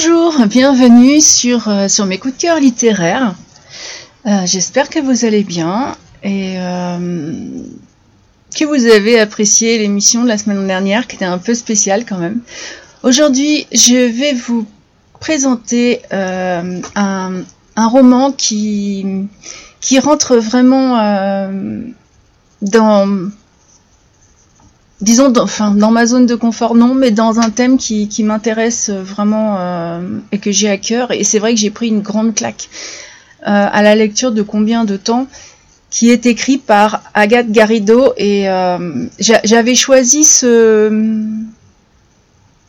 Bonjour, bienvenue sur, euh, sur mes coups de cœur littéraires. Euh, j'espère que vous allez bien et euh, que vous avez apprécié l'émission de la semaine dernière qui était un peu spéciale quand même. Aujourd'hui, je vais vous présenter un, un, roman qui, qui rentre vraiment dans disons, dans, enfin, dans ma zone de confort, non, mais dans un thème qui, m'intéresse vraiment euh, et que j'ai à cœur. Et c'est vrai que j'ai pris une grande claque euh, à la lecture de Combien de temps qui est écrit par Agathe Garrido. Et euh, j'avais choisi ce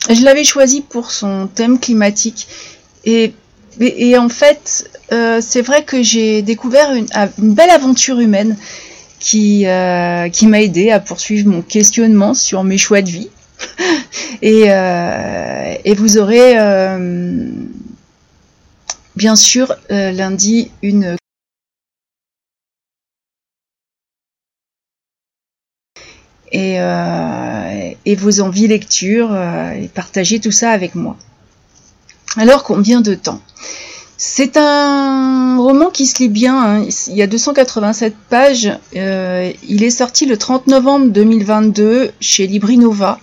je l'avais choisi pour son thème climatique. Et, en fait c'est vrai que j'ai découvert une belle aventure humaine qui, euh, qui m'a aidé à poursuivre mon questionnement sur mes choix de vie. et, euh, et, vous aurez euh, bien sûr lundi une et, et, vos envies lecture et partager tout ça avec moi. Alors combien de temps? C'est un roman qui se lit bien, hein. il y a 287 pages, euh, il est sorti le 30 novembre 2022 chez Librinova.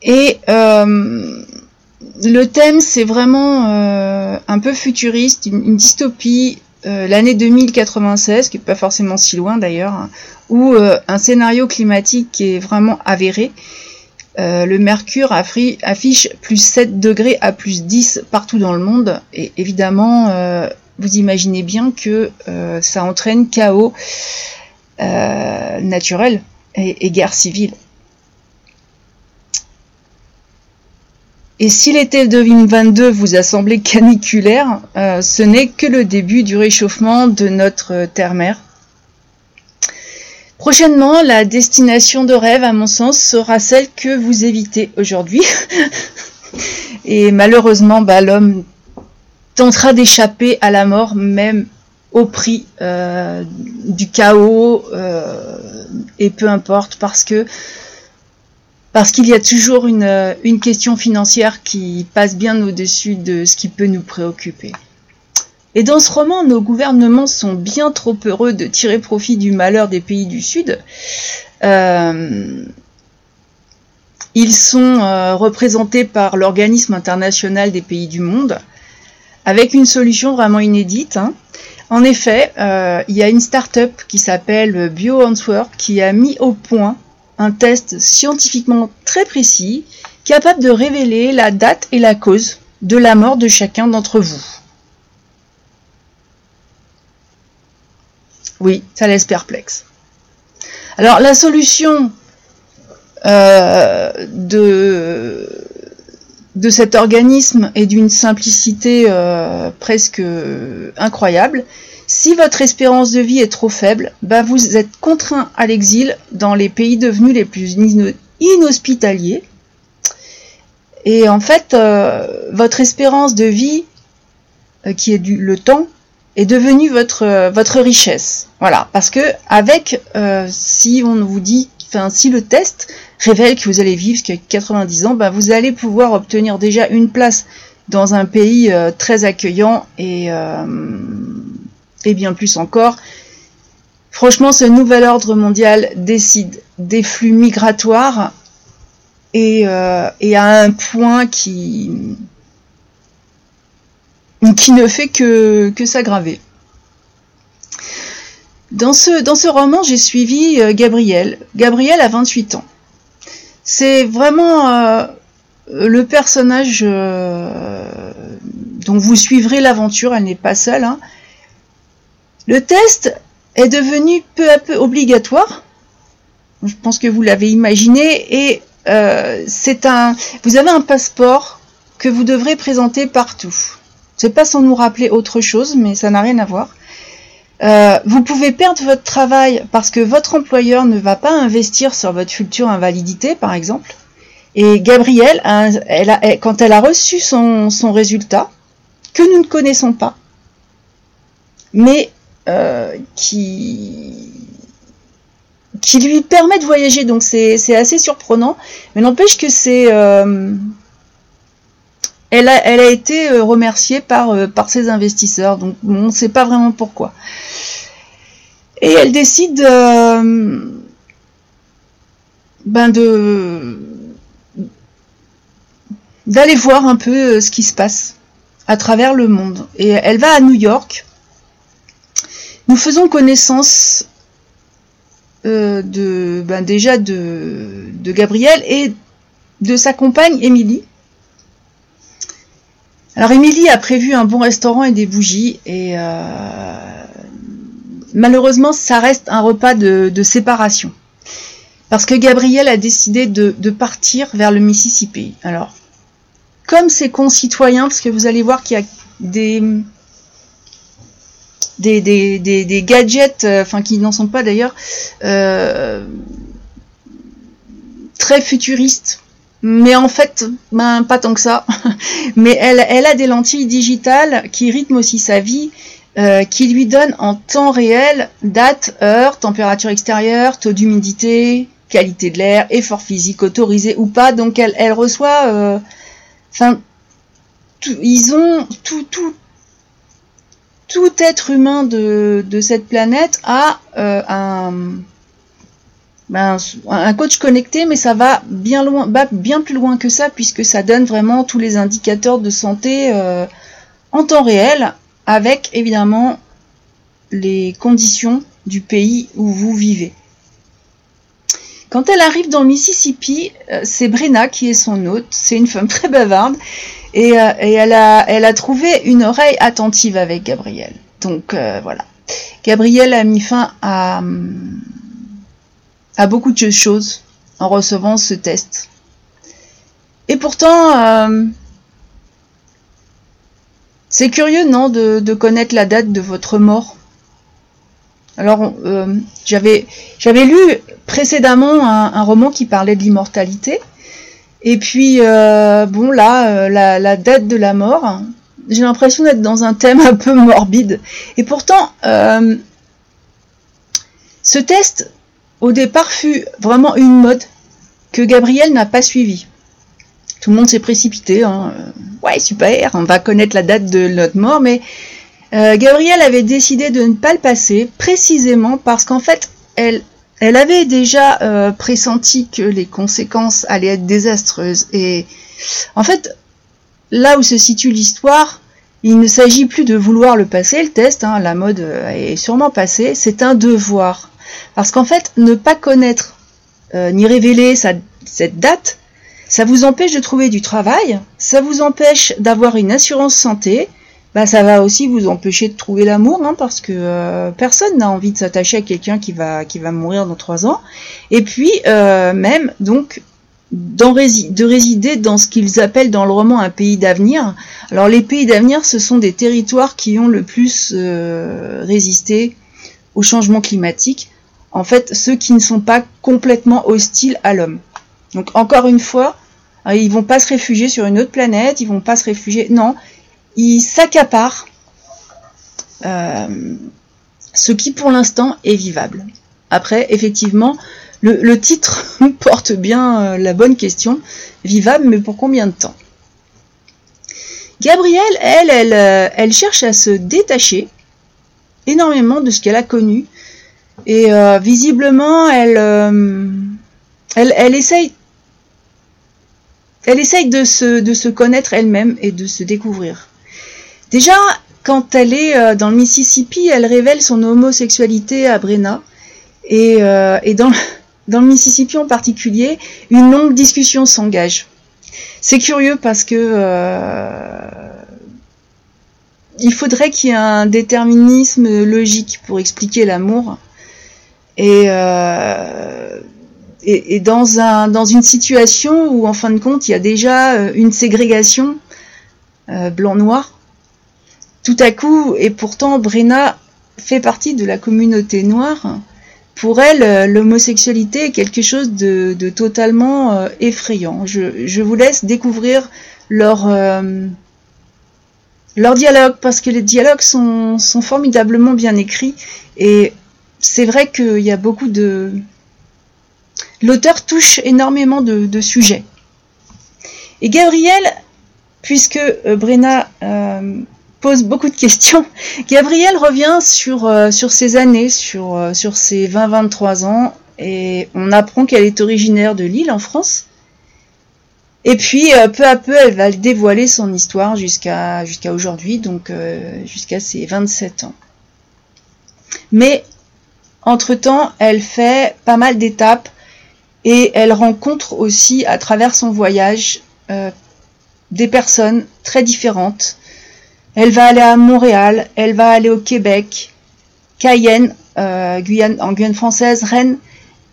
Et euh, le thème c'est vraiment euh, un peu futuriste, une, dystopie, l'année 2096, qui n'est pas forcément si loin d'ailleurs, hein, ou un scénario climatique qui est vraiment avéré. Euh, le mercure affiche plus 7 degrés à plus 10 partout dans le monde. Et évidemment, euh, vous imaginez bien que euh, ça entraîne chaos naturel et, guerre civile. Et si l'été 2022 vous a semblé caniculaire, ce n'est que le début du réchauffement de notre terre-mère. Prochainement, la destination de rêve, à mon sens, sera celle que vous évitez aujourd'hui. Et malheureusement, bah, l'homme tentera d'échapper à la mort, même au prix euh, du chaos, euh, et peu importe, parce qu'il y a toujours une, une question financière qui passe bien au-dessus de ce qui peut nous préoccuper. Et dans ce roman, nos gouvernements sont bien trop heureux de tirer profit du malheur des pays du Sud. Euh, ils sont euh, représentés par l'organisme international des pays du monde, avec une solution vraiment inédite. Hein. En effet, euh, il y a une start-up qui s'appelle BioAnswer qui a mis au point un test scientifiquement très précis, capable de révéler la date et la cause de la mort de chacun d'entre vous. Oui, ça laisse perplexe. Alors la solution euh, de, de cet organisme est d'une simplicité euh, presque incroyable. Si votre espérance de vie est trop faible, ben vous êtes contraint à l'exil dans les pays devenus les plus inhospitaliers. Et en fait, euh, votre espérance de vie, qui est du, le temps, est devenu votre euh, votre richesse. Voilà, parce que avec euh, si on vous dit, enfin si le test révèle que vous allez vivre jusqu'à 90 ans, ben, vous allez pouvoir obtenir déjà une place dans un pays euh, très accueillant et et bien plus encore. Franchement, ce nouvel ordre mondial décide des flux migratoires et, et à un point qui qui ne fait que, s'aggraver. Dans ce, roman, j'ai suivi euh, Gabrielle. Gabrielle a 28 ans. C'est vraiment euh, le personnage euh, dont vous suivrez l'aventure, elle n'est pas seule. Hein. Le test est devenu peu à peu obligatoire. Je pense que vous l'avez imaginé. Et c'est un. Vous avez un passeport que vous devrez présenter partout. C'est pas sans nous rappeler autre chose, mais ça n'a rien à voir. Euh, vous pouvez perdre votre travail parce que votre employeur ne va pas investir sur votre future invalidité, par exemple. Et Gabrielle, quand elle a reçu son, résultat, que nous ne connaissons pas, mais euh, qui, qui lui permet de voyager, donc c'est assez surprenant, mais n'empêche que c'est... Euh, elle a, été remerciée par, par ses investisseurs, donc on ne sait pas vraiment pourquoi. Et elle décide ben de d'aller voir un peu ce qui se passe à travers le monde. Et elle va à New York. Nous faisons connaissance euh, de, ben déjà de, de Gabriel et de sa compagne Émilie. Alors Émilie a prévu un bon restaurant et des bougies et euh, malheureusement ça reste un repas de, séparation. Parce que Gabriel a décidé de, partir vers le Mississippi. Alors comme ses concitoyens, parce que vous allez voir qu'il y a des, des, gadgets, euh, enfin qui n'en sont pas d'ailleurs, euh, très futuristes. Mais en fait, ben, pas tant que ça. Mais elle, elle a des lentilles digitales qui rythment aussi sa vie, euh, qui lui donnent en temps réel date, heure, température extérieure, taux d'humidité, qualité de l'air, effort physique autorisé ou pas. Donc elle, elle reçoit Enfin, ils ont tout, tout, tout être humain de, cette planète a euh, ben, un, coach connecté, mais ça va bien loin, bien plus loin que ça, puisque ça donne vraiment tous les indicateurs de santé euh, en temps réel, avec évidemment les conditions du pays où vous vivez. Quand elle arrive dans le Mississippi, euh, c'est Brenna qui est son hôte. C'est une femme très bavarde. Et, euh, elle, a, trouvé une oreille attentive avec Gabriel. Donc euh, voilà. Gabriel a mis fin à, beaucoup de choses en recevant ce test. Et pourtant, c'est curieux, non, de connaître la date de votre mort alors, euh, j'avais lu précédemment un, roman qui parlait de l'immortalité. Et puis, euh, bon, là, euh, la, date de la mort, j'ai l'impression d'être dans un thème un peu morbide. Et pourtant, ce test, au départ, fut vraiment une mode que Gabriel n'a pas suivi. Tout le monde s'est précipité. Hein. Ouais, super, on va connaître la date de notre mort, mais euh, Gabrielle avait décidé de ne pas le passer, précisément parce qu'en fait, elle, elle avait déjà euh, pressenti que les conséquences allaient être désastreuses. Et en fait, là où se situe l'histoire, il ne s'agit plus de vouloir le passer, le test, hein, la mode euh, est sûrement passée, c'est un devoir. Parce qu'en fait, ne pas connaître ni révéler cette date, ça vous empêche de trouver du travail, ça vous empêche d'avoir une assurance santé, bah, ça va aussi vous empêcher de trouver l'amour, hein, parce que euh, personne n'a envie de s'attacher à quelqu'un qui va, qui va mourir dans trois ans. Et puis, euh, même, donc, de résider dans ce qu'ils appellent dans le roman un pays d'avenir. Alors, les pays d'avenir, ce sont des territoires qui ont le plus euh, résisté au changement climatique. En fait, ceux qui ne sont pas complètement hostiles à l'homme. Donc, encore une fois, ils vont pas se réfugier sur une autre planète, ils vont pas se réfugier. Non, il s'accapare euh, ce qui pour l'instant est vivable. Après, effectivement, le, titre porte bien euh, la bonne question. Vivable, mais pour combien de temps? Gabrielle, elle, elle, euh, elle, cherche à se détacher énormément de ce qu'elle a connu. Et visiblement, elle, elle, elle, essaye, elle essaye de se, de se connaître elle-même et de se découvrir. Déjà, quand elle est euh, dans le Mississippi, elle révèle son homosexualité à Brenna. Et, euh, dans, dans, le Mississippi en particulier, une longue discussion s'engage. C'est curieux parce que euh, il faudrait qu'il y ait un déterminisme logique pour expliquer l'amour. Et, et, dans, un, dans une situation où, en fin de compte, il y a déjà une ségrégation blanc-noir, tout à coup, et pourtant Brenna fait partie de la communauté noire, pour elle, euh, l'homosexualité est quelque chose de, totalement euh, effrayant. Je, vous laisse découvrir leur, euh, leur dialogue, parce que les dialogues sont, formidablement bien écrits, et c'est vrai qu'il y a beaucoup de... L'auteur touche énormément de, sujets. Et Gabrielle puisque euh, Brenna euh, pose beaucoup de questions. Gabriel revient sur, euh, sur ses années, sur, sur ses 20-23 ans, et on apprend qu'elle est originaire de Lille en France. Et puis peu à peu, elle va dévoiler son histoire jusqu'à jusqu'à aujourd'hui, donc jusqu'à ses 27 ans. Mais entre-temps, elle fait pas mal d'étapes et elle rencontre aussi à travers son voyage des personnes très différentes. Elle va aller à Montréal, elle va aller au Québec, Cayenne, euh, Guyane, en Guyane française, Rennes.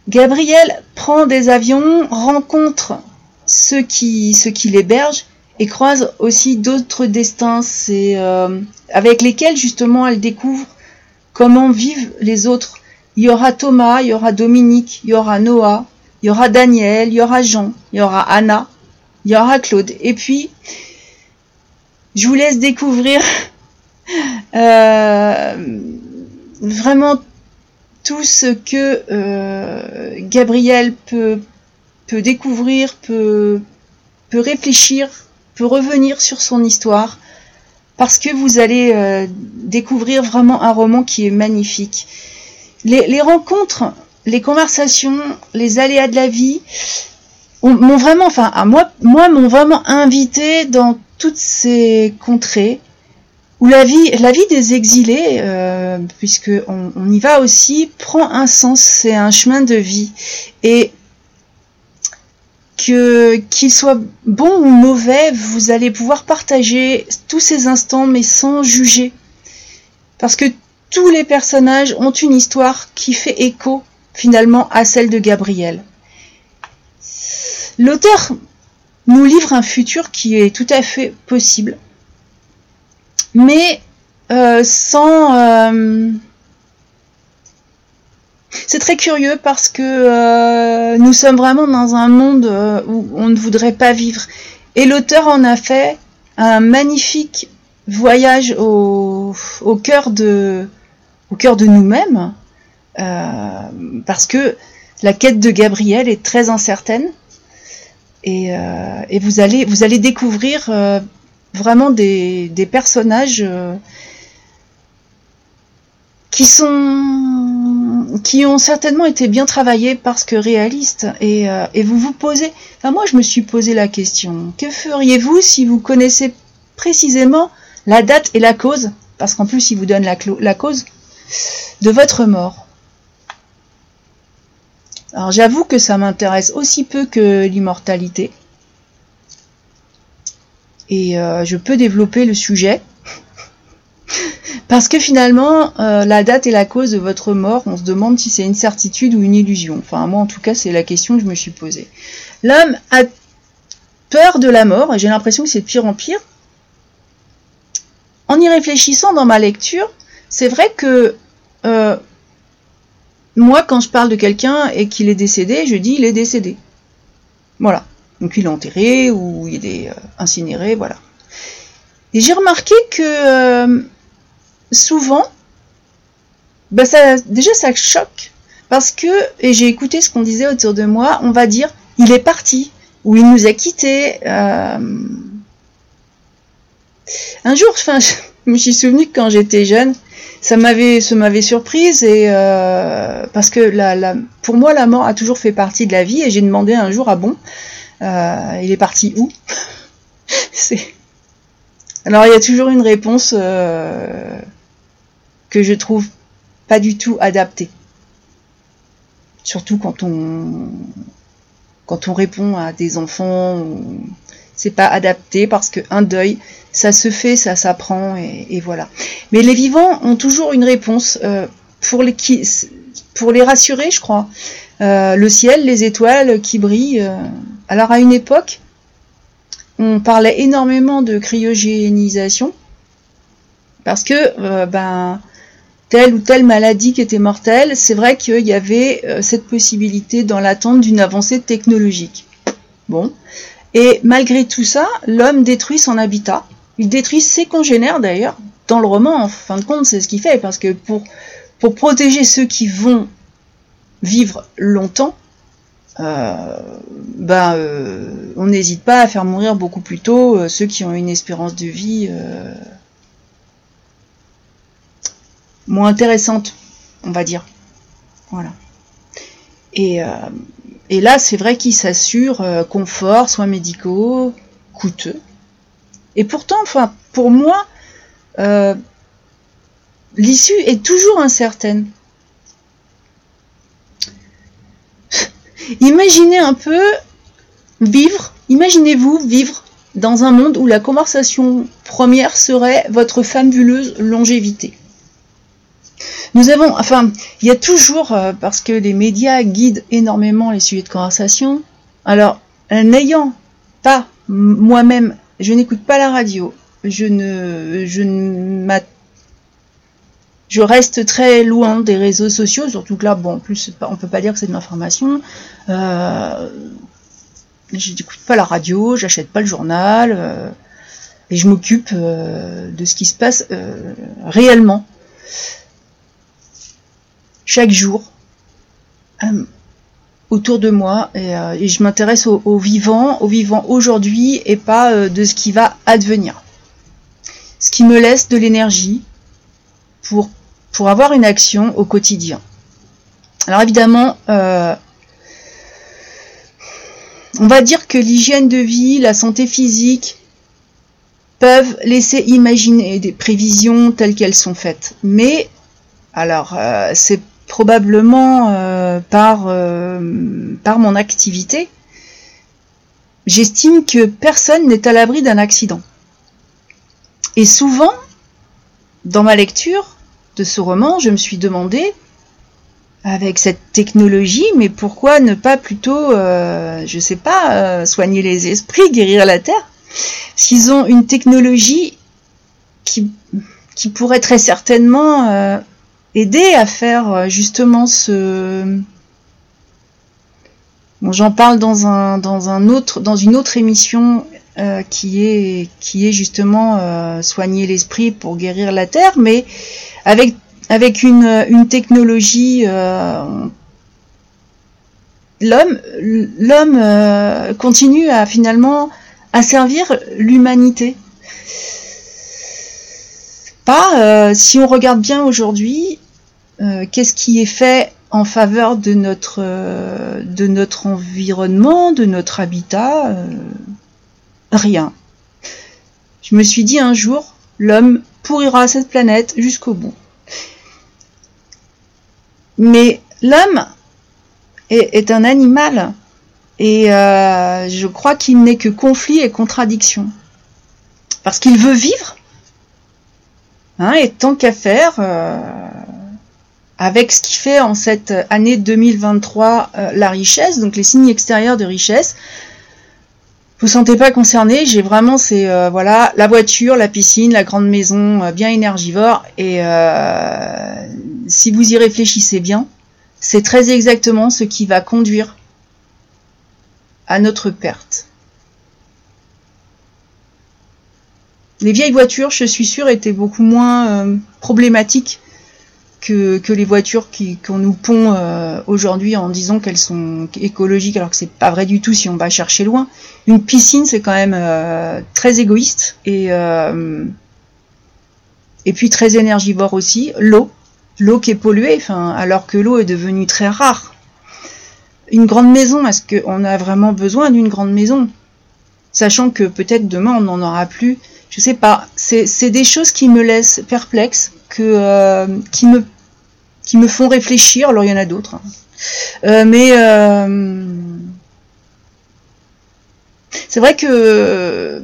Gabriel prend des avions, rencontre ceux qui, ceux qui l'hébergent et croise aussi d'autres destins euh, avec lesquels justement elle découvre comment vivent les autres. Il y aura Thomas, il y aura Dominique, il y aura Noah, il y aura Daniel, il y aura Jean, il y aura Anna, il y aura Claude. Et puis, je vous laisse découvrir euh, vraiment tout ce que euh, Gabriel peut, peut découvrir, peut, peut réfléchir, peut revenir sur son histoire, parce que vous allez euh, découvrir vraiment un roman qui est magnifique. Les, rencontres, les conversations, les aléas de la vie, m'ont vraiment, enfin, à moi, moi, m'ont vraiment invité dans toutes ces contrées où la vie, la vie des exilés, euh, puisque on, y va aussi, prend un sens, c'est un chemin de vie, et que qu'il soit bon ou mauvais, vous allez pouvoir partager tous ces instants, mais sans juger, parce que tous les personnages ont une histoire qui fait écho finalement à celle de Gabriel. L'auteur nous livre un futur qui est tout à fait possible, mais euh, sans... Euh, c'est très curieux parce que euh, nous sommes vraiment dans un monde où on ne voudrait pas vivre. Et l'auteur en a fait un magnifique voyage au, au cœur de, au cœur de nous-mêmes, parce que la quête de Gabriel est très incertaine. Euh, et, vous, allez, vous allez découvrir euh, vraiment des, personnages euh, qui sont qui ont certainement été bien travaillés parce que réalistes et, vous vous posez moi je me suis posé la question que feriez-vous si vous connaissez précisément la date et la cause? Parce qu'en plus il vous donne la cause de votre mort alors j'avoue que ça m'intéresse aussi peu que l'immortalité. Et euh, je peux développer le sujet. Parce que finalement, euh, la date et la cause de votre mort, on se demande si c'est une certitude ou une illusion. Enfin, moi en tout cas, c'est la question que je me suis posée. L'homme a peur de la mort, et j'ai l'impression que c'est de pire en pire. En y réfléchissant dans ma lecture, c'est vrai que euh, moi, quand je parle de quelqu'un et qu'il est décédé, je dis il est décédé. Voilà. Donc il est enterré ou il est euh, incinéré, voilà. Et j'ai remarqué que euh, souvent, bah déjà ça choque parce que, et j'ai écouté ce qu'on disait autour de moi, on va dire il est parti ou il nous a quittés. Un jour, je me suis souvenu que quand j'étais jeune, ça m'avait ça m'avait surprise et euh, parce que pour moi la mort a toujours fait partie de la vie et j'ai demandé un jour ah bon euh, il est parti où? Alors il y a toujours une réponse euh, que je trouve pas du tout adaptée. Surtout quand on quand on répond à des enfants c'est pas adapté parce qu'un deuil ça se fait, ça s'apprend et, voilà. Mais les vivants ont toujours une réponse euh, pour, les, rassurer, je crois. Euh, le ciel, les étoiles qui brillent. Euh. Alors à une époque, on parlait énormément de cryogénisation parce que ben telle ou telle maladie qui était mortelle, c'est vrai qu'il y avait cette possibilité dans l'attente d'une avancée technologique. Bon. Et malgré tout ça, l'homme détruit son habitat il détruit ses congénères d'ailleurs. Dans le roman, en fin de compte, c'est ce qu'il fait, parce que pour, protéger ceux qui vont vivre longtemps, ben, on n'hésite pas à faire mourir beaucoup plus tôt ceux qui ont une espérance de vie moins intéressante, on va dire. Voilà. Et, et là, c'est vrai qu'ils s'assurent confort, soins médicaux, coûteux. Et pourtant, enfin, pour moi, l'issue est toujours incertaine. Imaginez un peu vivre, imaginez-vous vivre dans un monde où la conversation première serait votre fabuleuse longévité. Nous avons, enfin, il y a toujours, euh, parce que les médias guident énormément les sujets de conversation, alors, n'ayant pas moi-même, je n'écoute pas la radio, je ne, je ne je reste très loin des réseaux sociaux, surtout que là, bon, en plus, on peut pas dire que c'est de l'information. Euh, je n'écoute pas la radio, j'achète pas le journal, euh, et je m'occupe euh, de ce qui se passe euh, réellement. Chaque jour, autour de moi, et, je m'intéresse au, vivant, au vivant aujourd'hui, et pas de ce qui va advenir. Ce qui me laisse de l'énergie pour pour avoir une action au quotidien. Alors évidemment, euh, on va dire que l'hygiène de vie, la santé physique peuvent laisser imaginer des prévisions telles qu'elles sont faites. Mais alors euh, c'est probablement euh, par, par mon activité, j'estime que personne n'est à l'abri d'un accident. Et souvent, dans ma lecture, de ce roman, je me suis demandé, avec cette technologie, mais pourquoi ne pas plutôt, euh, je sais pas, euh, soigner les esprits, guérir la terre S'ils ont une technologie qui, qui pourrait très certainement euh, aider à faire euh, justement ce. Bon, j'en parle dans un dans un autre dans une autre émission qui est qui est justement soigner l'esprit pour guérir la terre, mais avec, avec une, une technologie, euh, l'homme, l'homme euh, continue à finalement à servir l'humanité. Pas, euh, si on regarde bien aujourd'hui, qu'est-ce qui est fait en faveur de notre, notre environnement, de notre habitat Rien. Je me suis dit un jour, l'homme pourrira cette planète jusqu'au bout. Mais l'homme est, un animal et euh, je crois qu'il n'est que conflit et contradiction. Parce qu'il veut vivre, hein, et tant qu'à faire, euh, avec ce qui fait en cette année 2023 euh, la richesse, donc les signes extérieurs de richesse, vous sentez pas concerné, j'ai vraiment c'est euh, voilà la voiture, la piscine, la grande maison euh, bien énergivore et euh, si vous y réfléchissez bien, c'est très exactement ce qui va conduire à notre perte. Les vieilles voitures, je suis sûre, étaient beaucoup moins problématiques que, les voitures qu'on nous pond euh, aujourd'hui en disant qu'elles sont écologiques alors que c'est pas vrai du tout si on va chercher loin. Une piscine c'est quand même euh, très égoïste et euh, et puis très énergivore aussi. L'eau, l'eau qui est polluée, enfin alors que l'eau est devenue très rare. Une grande maison, est-ce qu'on a vraiment besoin d'une grande maison? Sachant que peut-être demain on n'en aura plus. Je sais pas. C'est des choses qui me laissent perplexe, que, qui me me font réfléchir. Alors il y en a d'autres. Hein. Euh, mais euh, c'est vrai que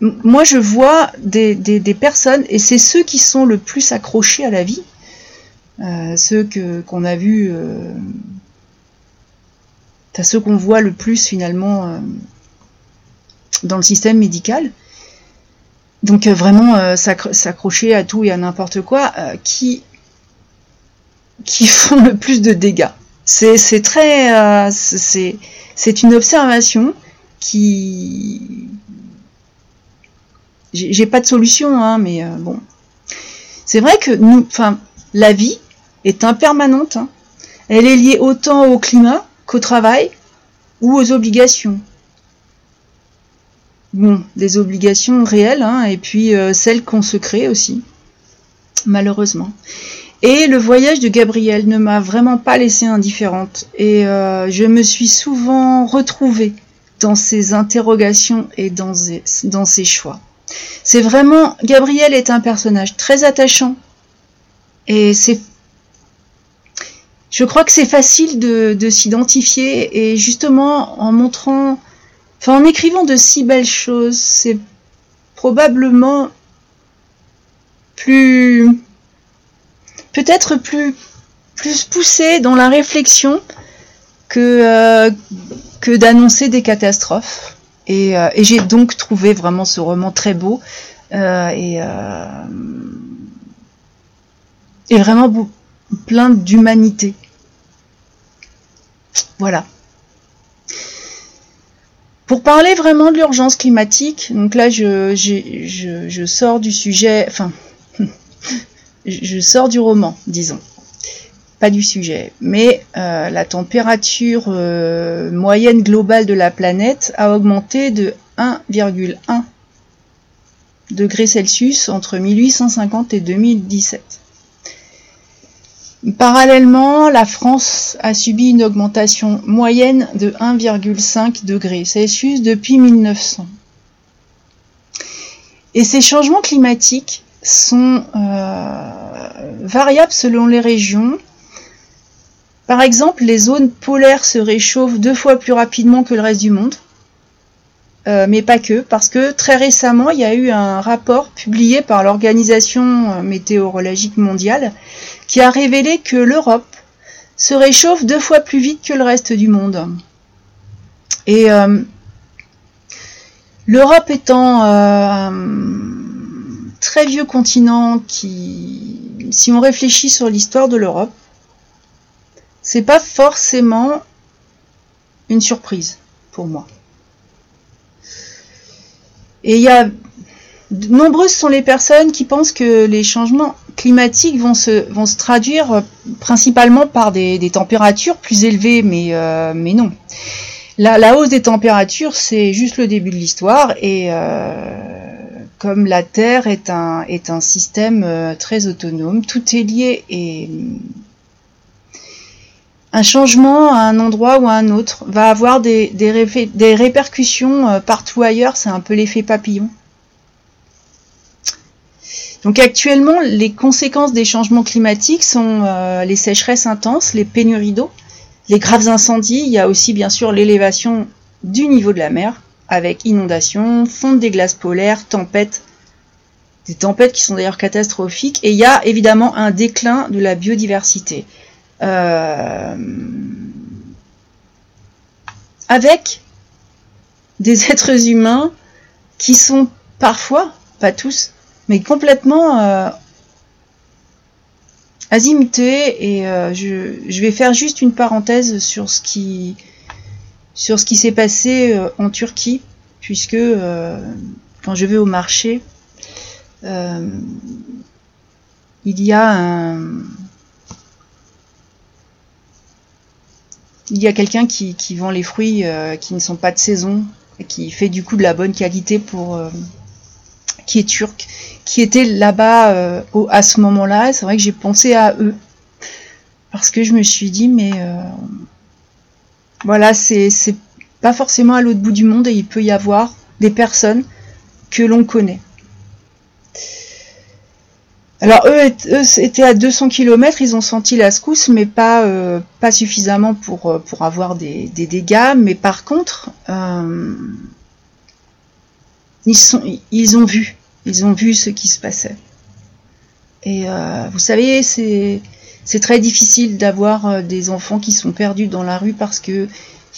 moi je vois des, personnes, et c'est ceux qui sont le plus accrochés à la vie, euh, ceux que qu'on a vus, ceux qu'on voit le plus finalement dans le système médical, donc euh, vraiment euh, s'accrocher à tout et à n'importe quoi, euh, qui font le plus de dégâts. C'est une observation qui j'ai pas de solution hein, mais bon c'est vrai que nous enfin la vie est impermanente hein. Elle est liée autant au climat qu'au travail ou aux obligations. Bon, des obligations réelles, hein, et puis euh, celles qu'on se crée aussi, malheureusement. Et le voyage de Gabriel ne m'a vraiment pas laissé indifférente, et euh, je me suis souvent retrouvée dans ses interrogations et dans ses, dans ses choix. C'est vraiment, Gabriel est un personnage très attachant, et c'est je crois que c'est facile de, de s'identifier et justement en montrant En écrivant de si belles choses, c'est probablement plus. peut-être plus, plus poussé dans la réflexion que, euh, que d'annoncer des catastrophes. Et, euh, et j'ai donc trouvé vraiment ce roman très beau euh, et vraiment plein d'humanité. Voilà. Pour parler vraiment de l'urgence climatique, donc là je, je, sors du sujet, enfin, je sors du roman, disons, pas du sujet, mais euh, la température euh, moyenne globale de la planète a augmenté de 1,1 degrés Celsius entre 1850 et 2017. Parallèlement, la France a subi une augmentation moyenne de 1,5 degré Celsius depuis 1900. Et ces changements climatiques sont euh, variables selon les régions. Par exemple, les zones polaires se réchauffent deux fois plus rapidement que le reste du monde. Euh, mais pas que, parce que très récemment, il y a eu un rapport publié par l'Organisation météorologique mondiale qui a révélé que l'Europe se réchauffe deux fois plus vite que le reste du monde. Et euh, l'Europe étant euh, un très vieux continent qui, si on réfléchit sur l'histoire de l'Europe, c'est pas forcément une surprise pour moi. Et il y a nombreuses sont les personnes qui pensent que les changements climatiques vont se, vont se traduire euh, principalement par des, températures plus élevées, mais, euh, non. La, hausse des températures, c'est juste le début de l'histoire, et euh, comme la Terre est un, est un système très autonome, tout est lié et un changement à un endroit ou à un autre va avoir des, répercussions partout ailleurs, c'est un peu l'effet papillon. Donc actuellement, les conséquences des changements climatiques sont euh, les sécheresses intenses, les pénuries d'eau, les graves incendies, il y a aussi bien sûr l'élévation du niveau de la mer, avec inondations, fonte des glaces polaires, tempêtes, des tempêtes qui sont d'ailleurs catastrophiques, et il y a évidemment un déclin de la biodiversité. Euh, avec des êtres humains qui sont parfois, pas tous, mais complètement euh, azimuté et euh, je, vais faire juste une parenthèse sur ce qui sur ce qui s'est passé euh, en Turquie puisque quand je vais au marché il y a un il y a quelqu'un qui, qui, vend les fruits qui ne sont pas de saison et qui fait du coup de la bonne qualité pour qui est turc, qui était là-bas euh, à ce moment-là. C'est vrai que j'ai pensé à eux parce que je me suis dit, mais euh, voilà, c'est pas forcément à l'autre bout du monde et il peut y avoir des personnes que l'on connaît. Alors eux, étaient à 200 km, ils ont senti la secousse, mais pas, euh, pas suffisamment pour, pour avoir des, des, dégâts. Mais par contre, ils, sont, ils ont vu ils ont vu ce qui se passait. Et euh, vous savez, c'est très difficile d'avoir euh, des enfants qui sont perdus dans la rue parce que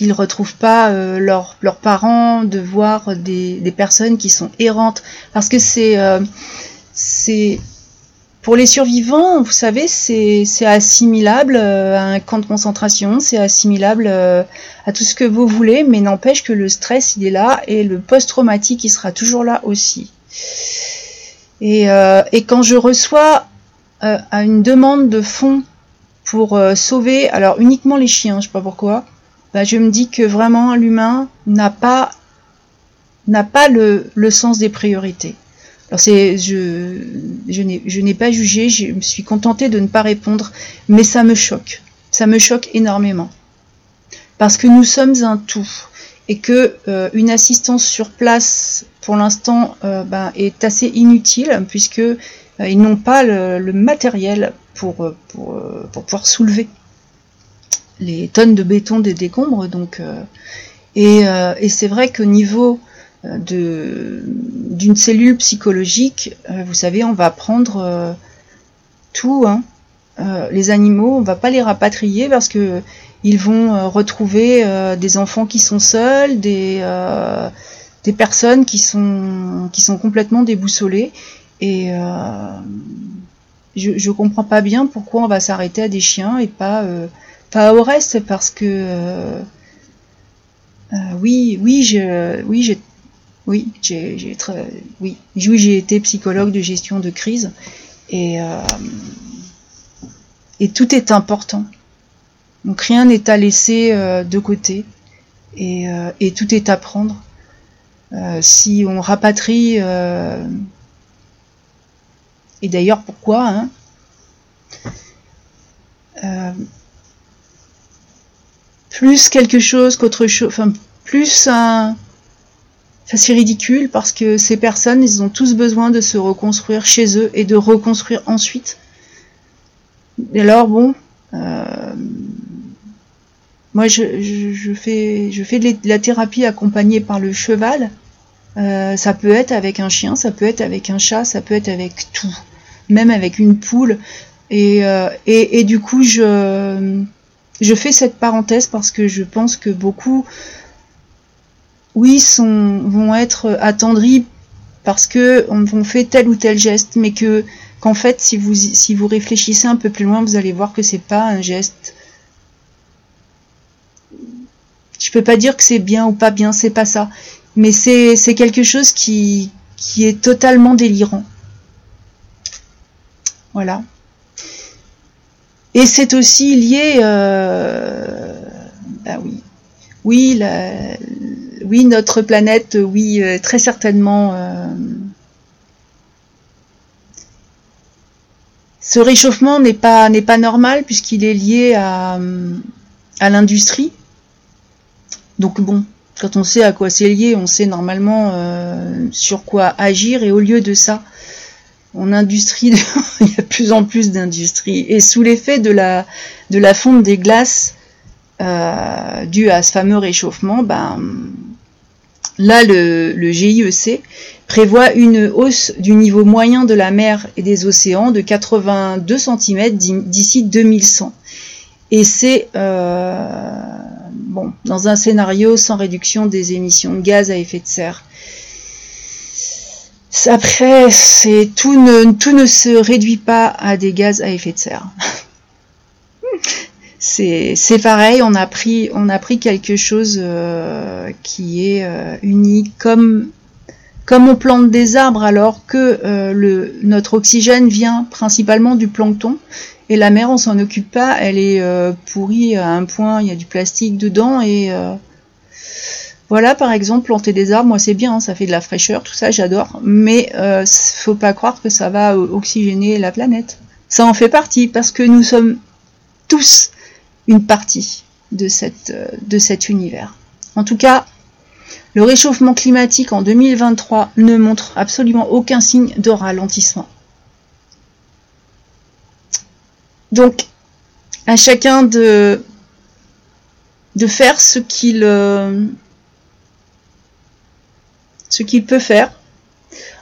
ils retrouvent pas euh, leurs parents, de voir des, des, personnes qui sont errantes, parce que c'est c'est pour les survivants, vous savez, c'est assimilable à un camp de concentration, c'est assimilable à tout ce que vous voulez, mais n'empêche que le stress, il est là, et le post-traumatique, il sera toujours là aussi. Euh, et, quand je reçois euh, une demande de fonds pour sauver, alors uniquement les chiens, je sais pas pourquoi, bah, je me dis que vraiment l'humain n'a pas n'a pas le, le, sens des priorités. Alors c'est je je n'ai pas jugé, je me suis contentée de ne pas répondre, mais ça me choque. Ça me choque énormément. Parce que nous sommes un tout et que euh, une assistance sur place pour l'instant euh, ben, est assez inutile puisque euh, ils n'ont pas le, matériel pour, pour, pour, pouvoir soulever les tonnes de béton des décombres. Donc, et, et c'est vrai qu'au niveau d'une cellule psychologique, vous savez, on va prendre tout, hein, les animaux, on va pas les rapatrier parce que ils vont euh, retrouver euh, des enfants qui sont seuls, des, euh, des personnes qui sont, qui sont complètement déboussolées. Et je ne comprends pas bien pourquoi on va s'arrêter à des chiens et pas, pas au reste, parce que oui, oui, je, oui, j'ai oui, j'ai, oui, oui, j'ai été psychologue de gestion de crise et, et tout est important. Donc rien n'est à laisser euh, de côté et, euh, et, tout est à prendre. Euh, si on rapatrie, et d'ailleurs pourquoi, hein, plus quelque chose qu'autre chose, enfin plus un... C'est ridicule parce que ces personnes, ils ont tous besoin de se reconstruire chez eux et de reconstruire ensuite. Et alors bon, euh, moi, je, fais, je fais de la thérapie accompagnée par le cheval. Euh, ça peut être avec un chien, ça peut être avec un chat, ça peut être avec tout, même avec une poule. Et, euh, et, du coup, je, je fais cette parenthèse parce que je pense que beaucoup, oui, sont, vont être attendris parce que on, fait tel ou tel geste, mais que qu'en fait, si vous, si vous réfléchissez un peu plus loin, vous allez voir que c'est pas un geste je peux pas dire que c'est bien ou pas bien, c'est pas ça. Mais c'est quelque chose qui, est totalement délirant. Voilà. Et c'est aussi lié, euh, bah oui, oui, oui, notre planète, oui, euh, très certainement. Euh, ce réchauffement n'est pas normal puisqu'il est lié à l'industrie donc bon, quand on sait à quoi c'est lié, on sait normalement euh, sur quoi agir, et au lieu de ça, on industrie, il y a de plus en plus d'industrie, et sous l'effet de la, de la fonte des glaces euh, due à ce fameux réchauffement, ben, là le, le GIEC prévoit une hausse du niveau moyen de la mer et des océans de 82 cm d'ici 2100. Et c'est euh, bon, dans un scénario sans réduction des émissions de gaz à effet de serre. Après, c'est tout ne, tout ne se réduit pas à des gaz à effet de serre. c'est pareil, on a pris, on a pris quelque chose euh, qui est euh, unique, comme, comme on plante des arbres alors que euh, le, notre oxygène vient principalement du plancton, et la mer, on s'en occupe pas, elle est euh, pourrie à un point, il y a du plastique dedans et euh, voilà, par exemple, planter des arbres, moi c'est bien, hein, ça fait de la fraîcheur, tout ça, j'adore, mais euh, faut pas croire que ça va oxygéner la planète. Ça en fait partie parce que nous sommes tous une partie de cet univers. En tout cas, le réchauffement climatique en 2023 ne montre absolument aucun signe de ralentissement. Donc, à chacun de, de faire ce qu'il euh, ce qu'il peut faire.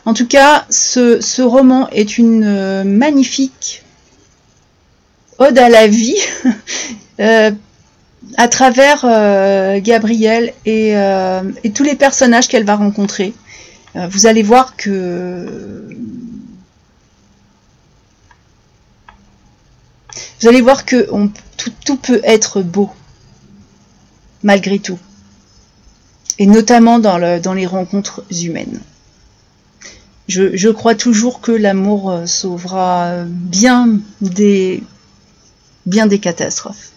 En tout cas, ce, roman est une euh, magnifique ode à la vie euh, à travers Gabrielle et, et, tous les personnages qu'elle va rencontrer. vous allez voir que Vous allez voir que tout, peut être beau, malgré tout. Et notamment dans, les rencontres humaines. Je, crois toujours que l'amour euh, sauvera bien des, catastrophes.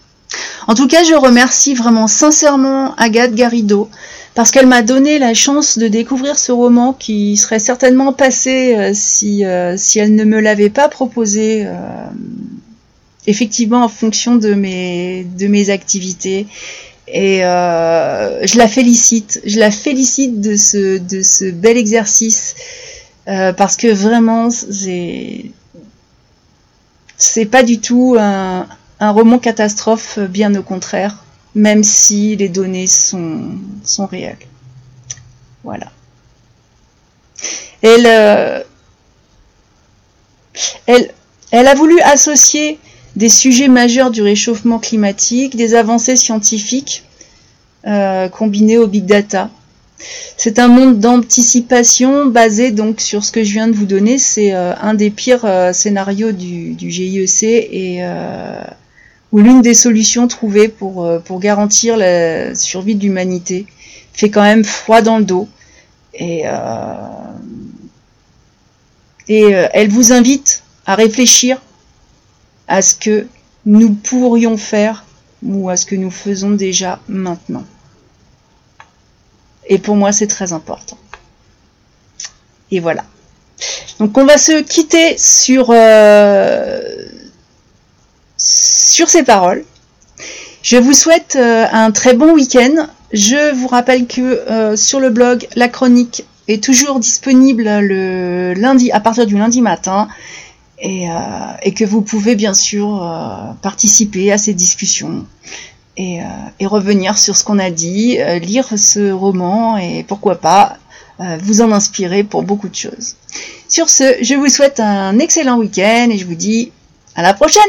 En tout cas, je remercie vraiment sincèrement Agathe Garrido parce qu'elle m'a donné la chance de découvrir ce roman qui serait certainement passé euh, si, euh, si elle ne me l'avait pas proposé effectivement en fonction de mes, de mes activités. Et je la félicite, je la félicite de ce, de ce bel exercice parce que vraiment c'est c'est pas du tout un, un roman catastrophe, bien au contraire même si les données sont, sont réelles. Voilà. Elle, euh, elle, elle a voulu associer des sujets majeurs du réchauffement climatique, des avancées scientifiques euh, combinées au big data. C'est un monde d'anticipation basé donc sur ce que je viens de vous donner. C'est euh, un des pires scénarios du, du GIEC et où l'une des solutions trouvées pour, euh, pour garantir la survie de l'humanité fait quand même froid dans le dos. Et, euh, et euh, elle vous invite à réfléchir à ce que nous pourrions faire ou à ce que nous faisons déjà maintenant. Et pour moi, c'est très important. Et voilà. Donc on va se quitter sur, sur ces paroles, je vous souhaite euh, un très bon week-end. Je vous rappelle que euh, sur le blog, la chronique est toujours disponible le lundi à partir du lundi matin et, euh, que vous pouvez bien sûr participer à ces discussions et, et revenir sur ce qu'on a dit, lire ce roman et pourquoi pas vous en inspirer pour beaucoup de choses. Sur ce, je vous souhaite un excellent week-end et je vous dis à la prochaine